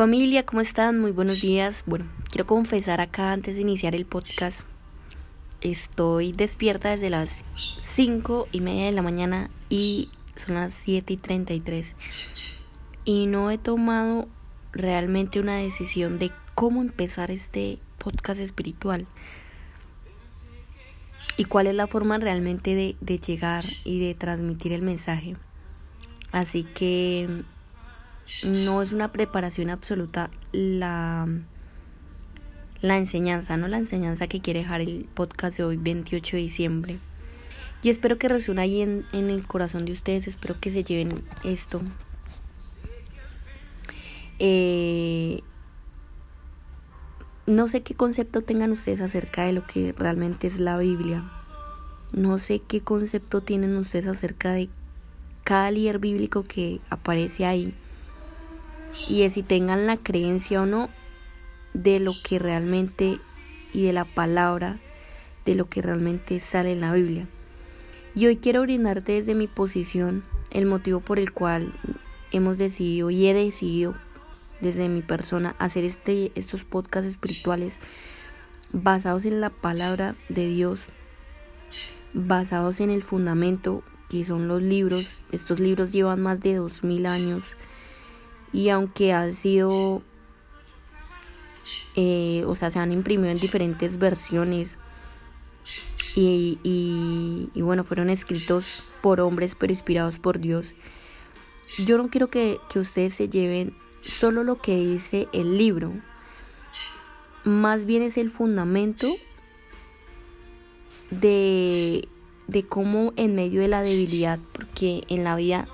Familia, ¿cómo están? Muy buenos días. Bueno, quiero confesar acá antes de iniciar el podcast. Estoy despierta desde las 5 y media de la mañana y son las 7 y 33. Y no he tomado realmente una decisión de cómo empezar este podcast espiritual. Y cuál es la forma realmente de, de llegar y de transmitir el mensaje. Así que no es una preparación absoluta la, la enseñanza, ¿no? La enseñanza que quiere dejar el podcast de hoy, 28 de diciembre. Y espero que resuene ahí en, en el corazón de ustedes, espero que se lleven esto. Eh, no sé qué concepto tengan ustedes acerca de lo que realmente es la Biblia. No sé qué concepto tienen ustedes acerca de cada líder bíblico que aparece ahí y de si tengan la creencia o no de lo que realmente y de la palabra de lo que realmente sale en la Biblia. Y hoy quiero brindarte desde mi posición el motivo por el cual hemos decidido y he decidido desde mi persona hacer este, estos podcasts espirituales basados en la palabra de Dios, basados en el fundamento que son los libros. Estos libros llevan más de dos mil años y aunque han sido, eh, o sea, se han imprimido en diferentes versiones y, y, bueno, fueron escritos por hombres pero inspirados por Dios. Yo no quiero que, que ustedes se lleven solo lo que dice el libro, más bien es el fundamento de, de cómo en medio de la debilidad, porque en la vida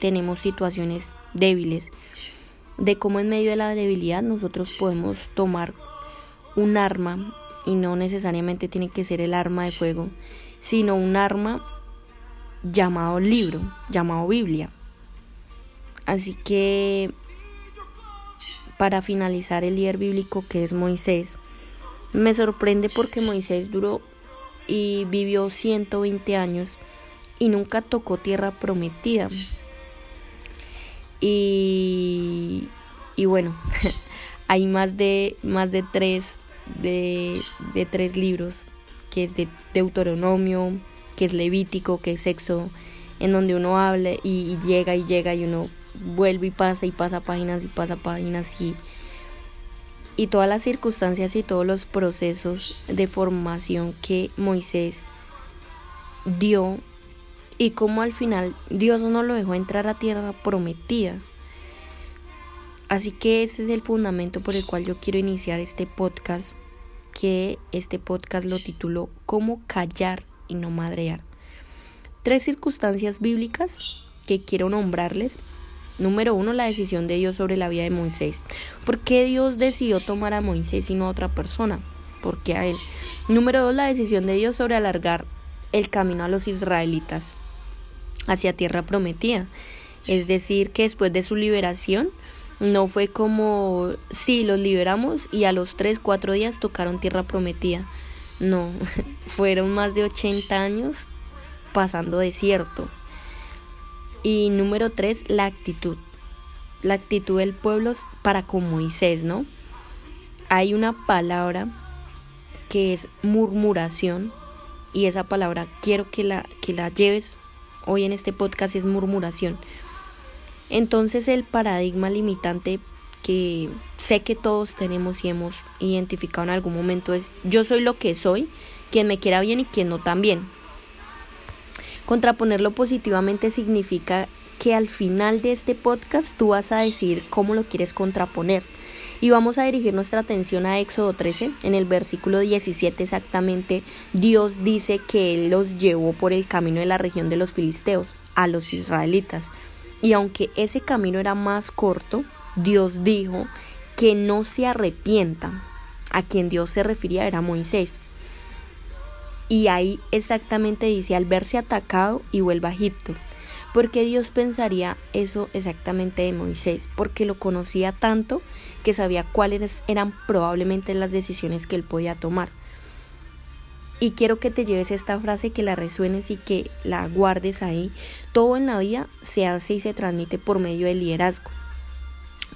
tenemos situaciones débiles, de cómo en medio de la debilidad nosotros podemos tomar un arma y no necesariamente tiene que ser el arma de fuego, sino un arma llamado libro, llamado Biblia. Así que para finalizar el líder bíblico que es Moisés, me sorprende porque Moisés duró y vivió 120 años y nunca tocó tierra prometida. Y, y bueno, hay más de, más de tres, de, de tres libros, que es de Deuteronomio, que es Levítico, que es Sexo, en donde uno habla y, llega y llega y uno vuelve y pasa y pasa páginas y pasa páginas y, y todas las circunstancias y todos los procesos de formación que Moisés dio y cómo al final Dios no lo dejó entrar a tierra prometida. Así que ese es el fundamento por el cual yo quiero iniciar este podcast, que este podcast lo titulo Cómo callar y no madrear. Tres circunstancias bíblicas que quiero nombrarles. Número uno, la decisión de Dios sobre la vida de Moisés. ¿Por qué Dios decidió tomar a Moisés y no a otra persona? ¿Por qué a él? Número dos, la decisión de Dios sobre alargar el camino a los israelitas hacia tierra prometida. Es decir, que después de su liberación no fue como, sí, los liberamos y a los 3, 4 días tocaron tierra prometida. No, fueron más de 80 años pasando desierto. Y número 3, la actitud. La actitud del pueblo para con Moisés, ¿no? Hay una palabra que es murmuración y esa palabra quiero que la, que la lleves hoy en este podcast es murmuración. Entonces el paradigma limitante que sé que todos tenemos y hemos identificado en algún momento es yo soy lo que soy, quien me quiera bien y quien no también. Contraponerlo positivamente significa que al final de este podcast tú vas a decir cómo lo quieres contraponer. Y vamos a dirigir nuestra atención a Éxodo 13, en el versículo 17 exactamente, Dios dice que Él los llevó por el camino de la región de los filisteos, a los israelitas. Y aunque ese camino era más corto, Dios dijo que no se arrepientan. A quien Dios se refería era Moisés. Y ahí exactamente dice al verse atacado y vuelva a Egipto. Porque Dios pensaría eso exactamente de Moisés, porque lo conocía tanto que sabía cuáles eran probablemente las decisiones que él podía tomar. Y quiero que te lleves esta frase, que la resuenes y que la guardes ahí. Todo en la vida se hace y se transmite por medio del liderazgo.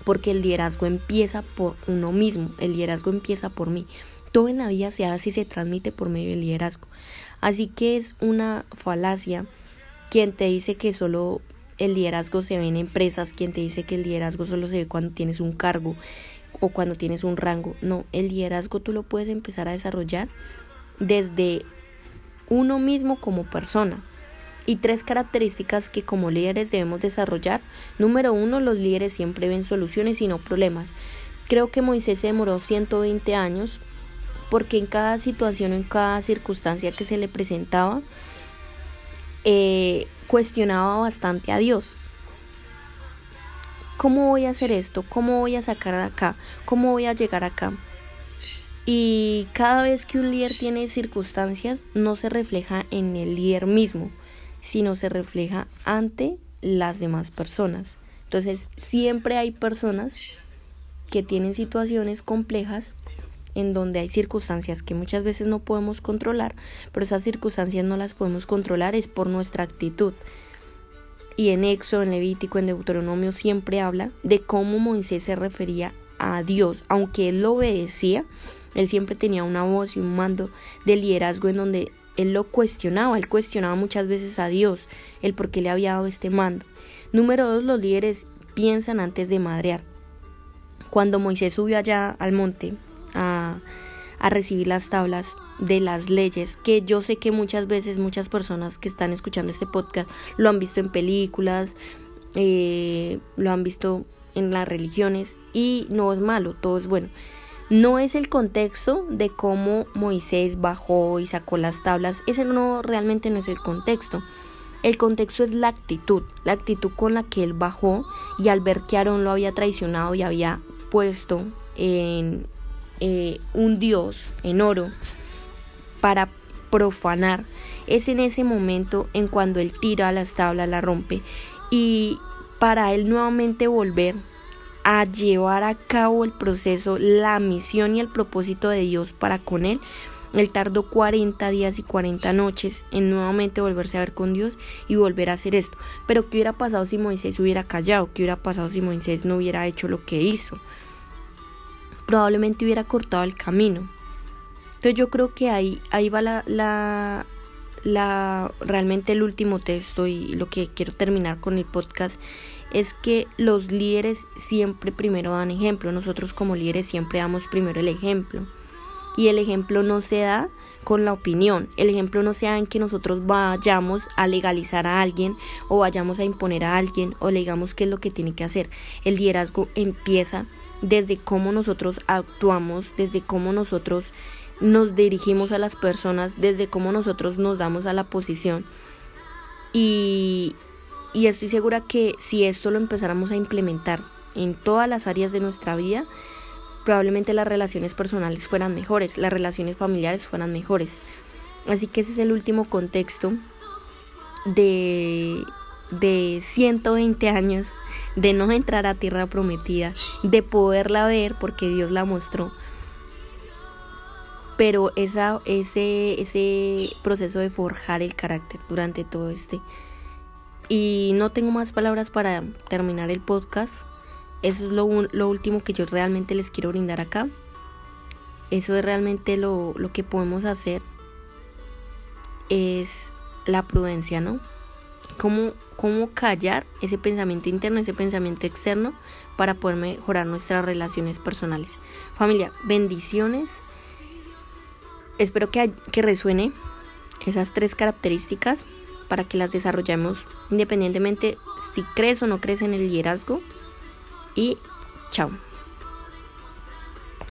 porque el liderazgo empieza por uno mismo, el liderazgo empieza por mí. Todo en la vida se hace y se transmite por medio del liderazgo. Así que es una falacia quien te dice que solo el liderazgo se ve en empresas, quien te dice que el liderazgo solo se ve cuando tienes un cargo o cuando tienes un rango. No, el liderazgo tú lo puedes empezar a desarrollar desde uno mismo como persona. Y tres características que como líderes debemos desarrollar. Número uno, los líderes siempre ven soluciones y no problemas. Creo que Moisés se demoró 120 años porque en cada situación, en cada circunstancia que se le presentaba, eh, cuestionaba bastante a Dios. ¿Cómo voy a hacer esto? ¿Cómo voy a sacar acá? ¿Cómo voy a llegar acá? Y cada vez que un líder tiene circunstancias, no se refleja en el líder mismo, sino se refleja ante las demás personas. Entonces, siempre hay personas que tienen situaciones complejas en donde hay circunstancias que muchas veces no podemos controlar, pero esas circunstancias no las podemos controlar es por nuestra actitud. Y en Éxodo, en Levítico, en Deuteronomio siempre habla de cómo Moisés se refería a Dios, aunque él lo obedecía, él siempre tenía una voz y un mando de liderazgo en donde él lo cuestionaba, él cuestionaba muchas veces a Dios, el por qué le había dado este mando. Número dos, los líderes piensan antes de madrear. Cuando Moisés subió allá al monte a, recibir las tablas de las leyes, que yo sé que muchas veces muchas personas que están escuchando este podcast lo han visto en películas, eh, lo han visto en las religiones y no es malo, todo es bueno. No es el contexto de cómo Moisés bajó y sacó las tablas, ese no realmente no es el contexto. El contexto es la actitud, la actitud con la que él bajó y al ver que Aarón lo había traicionado y había puesto en eh, un dios en oro para profanar. Es en ese momento en cuando él tira las tablas, la rompe y para él nuevamente volver a llevar a cabo el proceso, la misión y el propósito de Dios para con él. Él tardó 40 días y 40 noches en nuevamente volverse a ver con Dios y volver a hacer esto. Pero ¿qué hubiera pasado si Moisés hubiera callado? ¿Qué hubiera pasado si Moisés no hubiera hecho lo que hizo? Probablemente hubiera cortado el camino. Entonces yo creo que ahí, ahí va la, la, la, realmente el último texto y lo que quiero terminar con el podcast es que los líderes siempre primero dan ejemplo. Nosotros como líderes siempre damos primero el ejemplo. Y el ejemplo no se da con la opinión. El ejemplo no se da en que nosotros vayamos a legalizar a alguien o vayamos a imponer a alguien o le digamos qué es lo que tiene que hacer. El liderazgo empieza desde cómo nosotros actuamos, desde cómo nosotros nos dirigimos a las personas, desde cómo nosotros nos damos a la posición. Y, y estoy segura que si esto lo empezáramos a implementar en todas las áreas de nuestra vida, probablemente las relaciones personales fueran mejores, las relaciones familiares fueran mejores. Así que ese es el último contexto de, de 120 años de no entrar a tierra prometida, de poderla ver porque Dios la mostró. Pero esa, ese, ese proceso de forjar el carácter durante todo este y no tengo más palabras para terminar el podcast. Eso es lo, lo último que yo realmente les quiero brindar acá. Eso es realmente lo, lo que podemos hacer. Es la prudencia, ¿no? Cómo, cómo callar ese pensamiento interno, ese pensamiento externo para poder mejorar nuestras relaciones personales. Familia, bendiciones. Espero que, que resuene esas tres características para que las desarrollemos independientemente si crees o no crees en el liderazgo. Y chao.